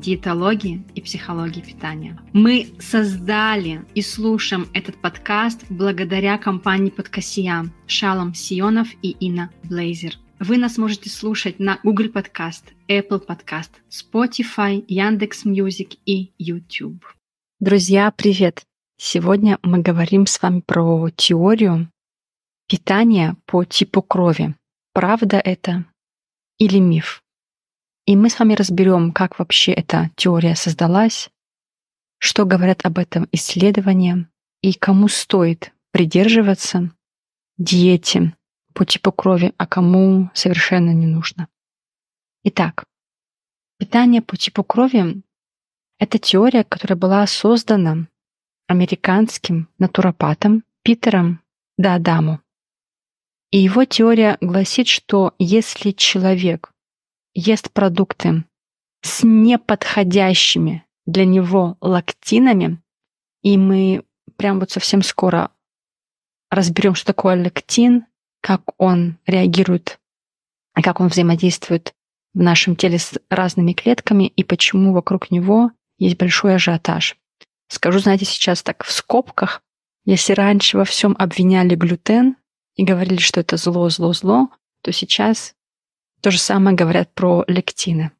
диетологии и психологии питания. Мы создали и слушаем этот подкаст благодаря компании Подкасия Шалом Сионов и Инна Блейзер. Вы нас можете слушать на Google Podcast, Apple Podcast, Spotify, Яндекс Music и YouTube. Друзья, привет! Сегодня мы говорим с вами про теорию питания по типу крови. Правда это или миф? И мы с вами разберем, как вообще эта теория создалась, что говорят об этом исследования и кому стоит придерживаться диете по типу крови, а кому совершенно не нужно. Итак, питание по типу крови — это теория, которая была создана американским натуропатом Питером Даадаму. И его теория гласит, что если человек ест продукты с неподходящими для него лактинами, и мы прям вот совсем скоро разберем, что такое лектин, как он реагирует, как он взаимодействует в нашем теле с разными клетками и почему вокруг него есть большой ажиотаж. Скажу, знаете, сейчас так в скобках, если раньше во всем обвиняли глютен и говорили, что это зло, зло, зло, то сейчас то же самое говорят про лектины.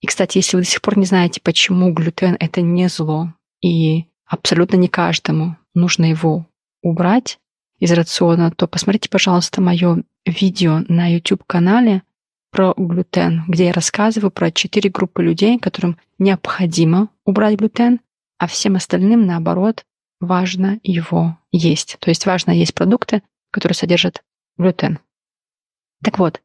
И, кстати, если вы до сих пор не знаете, почему глютен — это не зло, и абсолютно не каждому нужно его убрать из рациона, то посмотрите, пожалуйста, мое видео на YouTube-канале про глютен, где я рассказываю про четыре группы людей, которым необходимо убрать глютен, а всем остальным, наоборот, важно его есть. То есть важно есть продукты, которые содержат глютен. Так вот,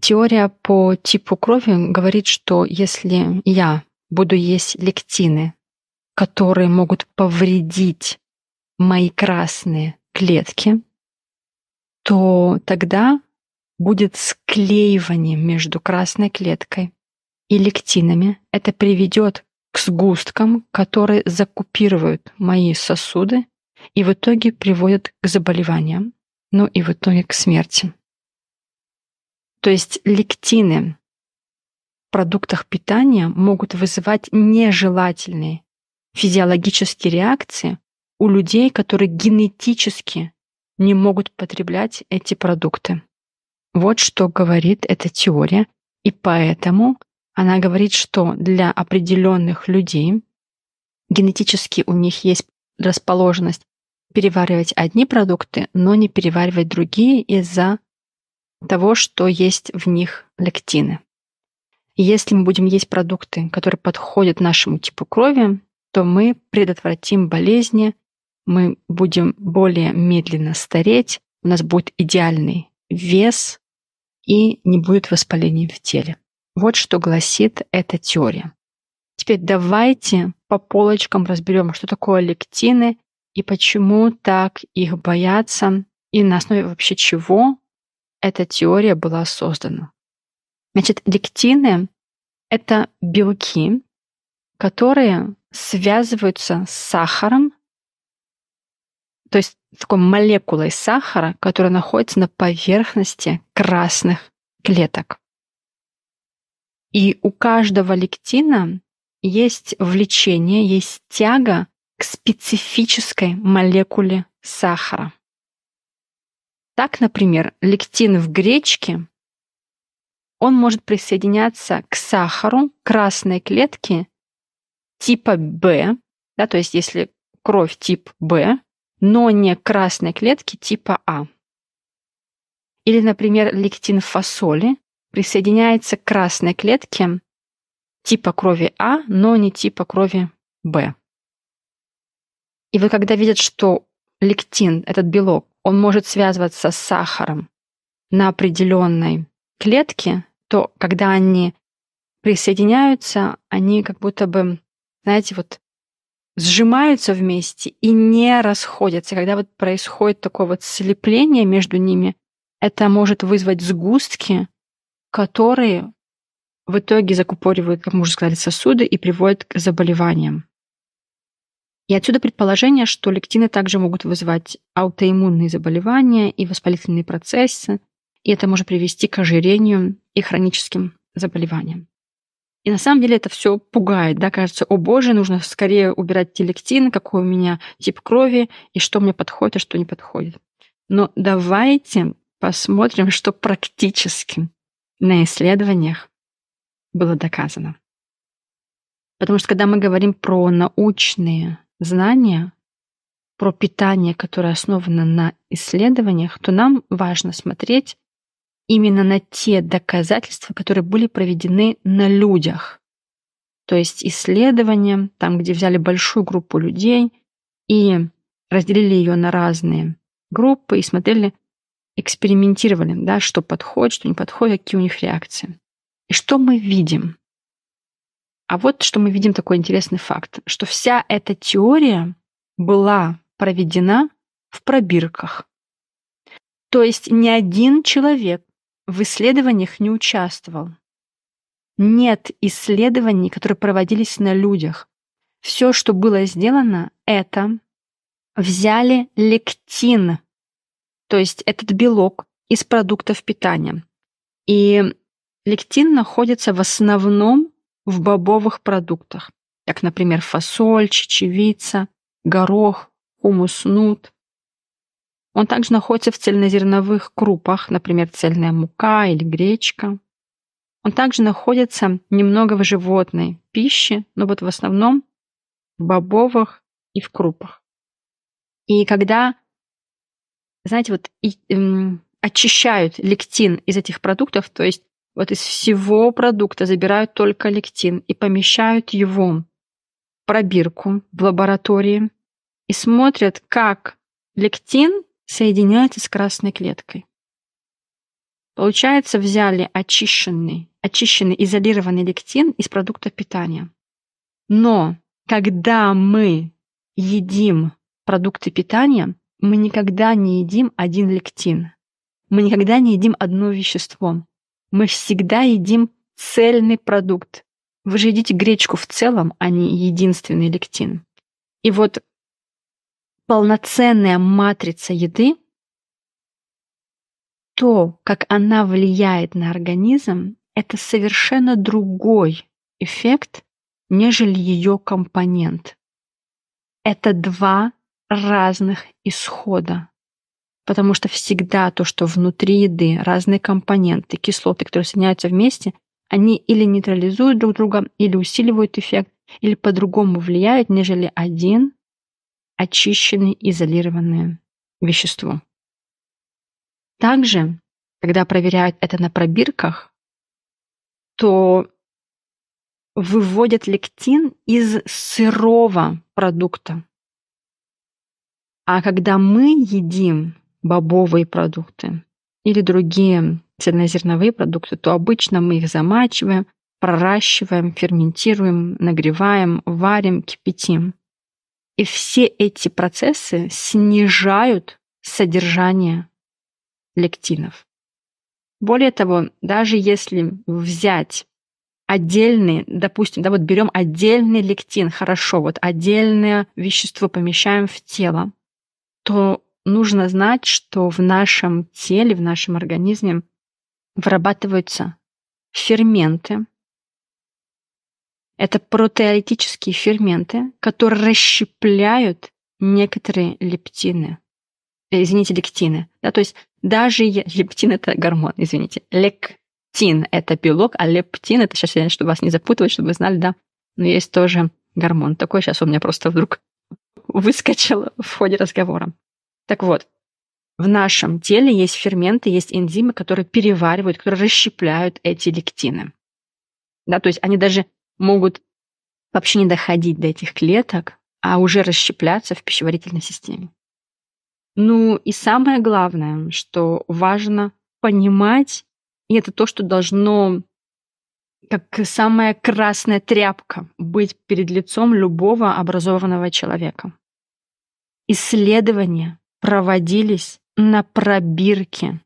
Теория по типу крови говорит, что если я буду есть лектины, которые могут повредить мои красные клетки, то тогда будет склеивание между красной клеткой и лектинами. Это приведет к сгусткам, которые закупируют мои сосуды и в итоге приводят к заболеваниям, ну и в итоге к смерти. То есть лектины в продуктах питания могут вызывать нежелательные физиологические реакции у людей, которые генетически не могут потреблять эти продукты. Вот что говорит эта теория, и поэтому она говорит, что для определенных людей генетически у них есть расположенность переваривать одни продукты, но не переваривать другие из-за того, что есть в них лектины. если мы будем есть продукты, которые подходят нашему типу крови, то мы предотвратим болезни, мы будем более медленно стареть, у нас будет идеальный вес и не будет воспалений в теле. Вот что гласит эта теория. Теперь давайте по полочкам разберем, что такое лектины и почему так их боятся, и на основе вообще чего эта теория была создана. Значит, лектины — это белки, которые связываются с сахаром, то есть такой молекулой сахара, которая находится на поверхности красных клеток. И у каждого лектина есть влечение, есть тяга к специфической молекуле сахара. Так, например, лектин в гречке, он может присоединяться к сахару красной клетки типа B, да, то есть если кровь тип B, но не красной клетки типа А. Или, например, лектин в фасоли присоединяется к красной клетке типа крови А, но не типа крови Б. И вот когда видят, что лектин, этот белок, он может связываться с сахаром на определенной клетке, то когда они присоединяются, они как будто бы, знаете, вот сжимаются вместе и не расходятся. Когда вот происходит такое вот слепление между ними, это может вызвать сгустки, которые в итоге закупоривают, как мы уже сказали, сосуды и приводят к заболеваниям. И отсюда предположение, что лектины также могут вызывать аутоиммунные заболевания и воспалительные процессы, и это может привести к ожирению и хроническим заболеваниям. И на самом деле это все пугает, да, кажется, о боже, нужно скорее убирать те лектины, какой у меня тип крови, и что мне подходит, а что не подходит. Но давайте посмотрим, что практически на исследованиях было доказано. Потому что когда мы говорим про научные знания, про питание, которое основано на исследованиях, то нам важно смотреть именно на те доказательства, которые были проведены на людях. То есть исследования, там, где взяли большую группу людей и разделили ее на разные группы и смотрели, экспериментировали, да, что подходит, что не подходит, какие у них реакции. И что мы видим? А вот что мы видим такой интересный факт, что вся эта теория была проведена в пробирках. То есть ни один человек в исследованиях не участвовал. Нет исследований, которые проводились на людях. Все, что было сделано, это взяли лектин, то есть этот белок из продуктов питания. И лектин находится в основном в бобовых продуктах, как, например, фасоль, чечевица, горох, хумус, нут. Он также находится в цельнозерновых крупах, например, цельная мука или гречка. Он также находится немного в животной пище, но вот в основном в бобовых и в крупах. И когда, знаете, вот и, эм, очищают лектин из этих продуктов, то есть вот из всего продукта забирают только лектин и помещают его в пробирку в лаборатории и смотрят, как лектин соединяется с красной клеткой. Получается, взяли очищенный, очищенный изолированный лектин из продукта питания. Но когда мы едим продукты питания, мы никогда не едим один лектин. Мы никогда не едим одно вещество. Мы всегда едим цельный продукт. Вы же едите гречку в целом, а не единственный лектин. И вот полноценная матрица еды, то, как она влияет на организм, это совершенно другой эффект, нежели ее компонент. Это два разных исхода. Потому что всегда то, что внутри еды, разные компоненты, кислоты, которые соединяются вместе, они или нейтрализуют друг друга, или усиливают эффект, или по-другому влияют, нежели один очищенное, изолированное вещество. Также, когда проверяют это на пробирках, то выводят лектин из сырого продукта. А когда мы едим бобовые продукты или другие цельнозерновые продукты, то обычно мы их замачиваем, проращиваем, ферментируем, нагреваем, варим, кипятим. И все эти процессы снижают содержание лектинов. Более того, даже если взять отдельный, допустим, да, вот берем отдельный лектин, хорошо, вот отдельное вещество помещаем в тело, то нужно знать, что в нашем теле, в нашем организме вырабатываются ферменты. Это протеолитические ферменты, которые расщепляют некоторые лептины. Э, извините, лектины. Да, то есть даже лептин – это гормон, извините. Лектин – это белок, а лептин – это, сейчас, чтобы вас не запутывать, чтобы вы знали, да, но есть тоже гормон. Такой сейчас у меня просто вдруг выскочил в ходе разговора. Так вот, в нашем теле есть ферменты, есть энзимы, которые переваривают, которые расщепляют эти лектины. Да, то есть они даже могут вообще не доходить до этих клеток, а уже расщепляться в пищеварительной системе. Ну и самое главное, что важно понимать, и это то, что должно как самая красная тряпка быть перед лицом любого образованного человека. Исследования проводились на пробирке.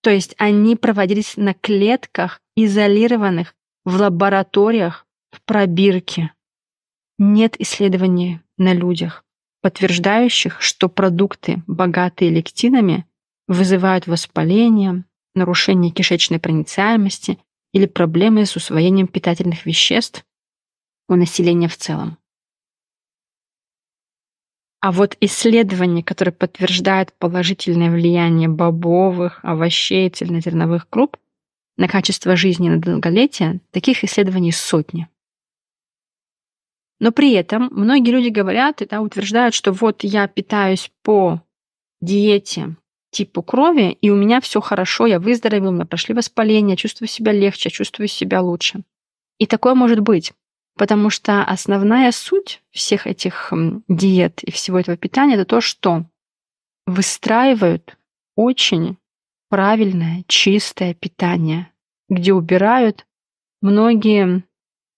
То есть они проводились на клетках, изолированных в лабораториях в пробирке. Нет исследований на людях, подтверждающих, что продукты, богатые лектинами, вызывают воспаление, нарушение кишечной проницаемости или проблемы с усвоением питательных веществ у населения в целом. А вот исследования, которые подтверждают положительное влияние бобовых, овощей, цельнозерновых круп на качество жизни на долголетие, таких исследований сотни. Но при этом многие люди говорят и да, утверждают, что вот я питаюсь по диете типу крови, и у меня все хорошо, я выздоровел, у меня прошли воспаления, чувствую себя легче, чувствую себя лучше. И такое может быть, потому что основная суть всех этих диет и всего этого питания это то, что выстраивают очень правильное, чистое питание, где убирают многие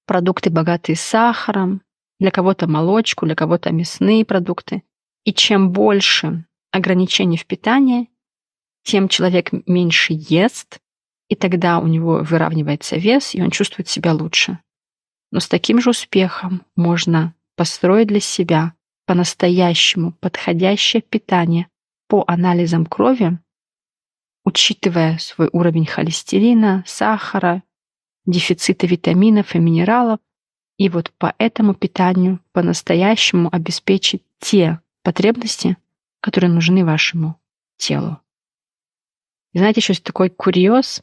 продукты, богатые сахаром, для кого-то молочку, для кого-то мясные продукты. И чем больше ограничений в питании, тем человек меньше ест, и тогда у него выравнивается вес, и он чувствует себя лучше. Но с таким же успехом можно построить для себя по-настоящему подходящее питание по анализам крови, учитывая свой уровень холестерина, сахара, дефицита витаминов и минералов, и вот по этому питанию по-настоящему обеспечить те потребности, которые нужны вашему телу. И знаете, еще есть такой курьез.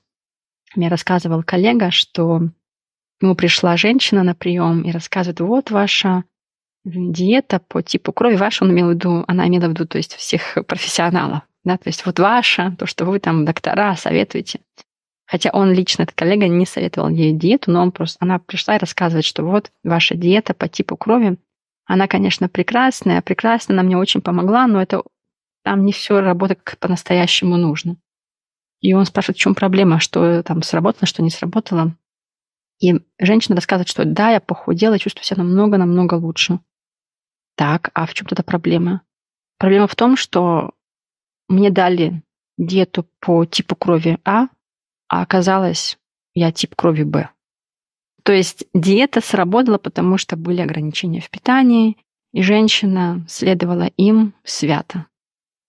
Мне рассказывал коллега, что нему пришла женщина на прием и рассказывает, вот ваша диета по типу крови ваша, он имел в виду, она имела в виду, то есть всех профессионалов, да, то есть вот ваша, то, что вы там доктора советуете. Хотя он лично, этот коллега, не советовал ей диету, но он просто, она пришла и рассказывает, что вот ваша диета по типу крови, она, конечно, прекрасная, прекрасная, она мне очень помогла, но это там не все работает как по-настоящему нужно. И он спрашивает, в чем проблема, что там сработало, что не сработало. И женщина рассказывает, что да, я похудела, чувствую себя намного-намного лучше. Так, а в чем тогда проблема? Проблема в том, что мне дали диету по типу крови А, а оказалось, я тип крови Б. То есть диета сработала, потому что были ограничения в питании, и женщина следовала им свято.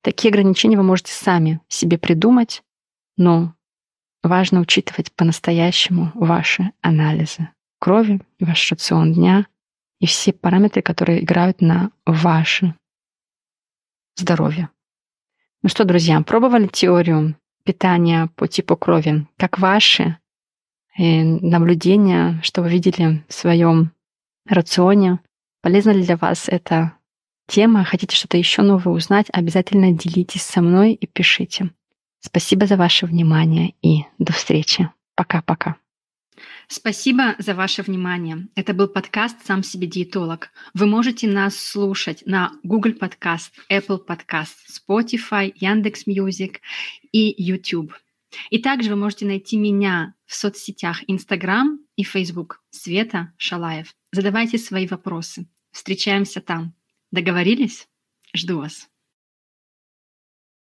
Такие ограничения вы можете сами себе придумать, но важно учитывать по-настоящему ваши анализы крови, ваш рацион дня и все параметры, которые играют на ваше здоровье. Ну что, друзья, пробовали теорию питания по типу крови? Как ваши э, наблюдения, что вы видели в своем рационе? Полезна ли для вас эта тема, хотите что-то еще новое узнать, обязательно делитесь со мной и пишите. Спасибо за ваше внимание и до встречи. Пока-пока. Спасибо за ваше внимание. Это был подкаст «Сам себе диетолог». Вы можете нас слушать на Google Podcast, Apple Podcast, Spotify, Яндекс Music и YouTube. И также вы можете найти меня в соцсетях Instagram и Facebook Света Шалаев. Задавайте свои вопросы. Встречаемся там. Договорились? Жду вас.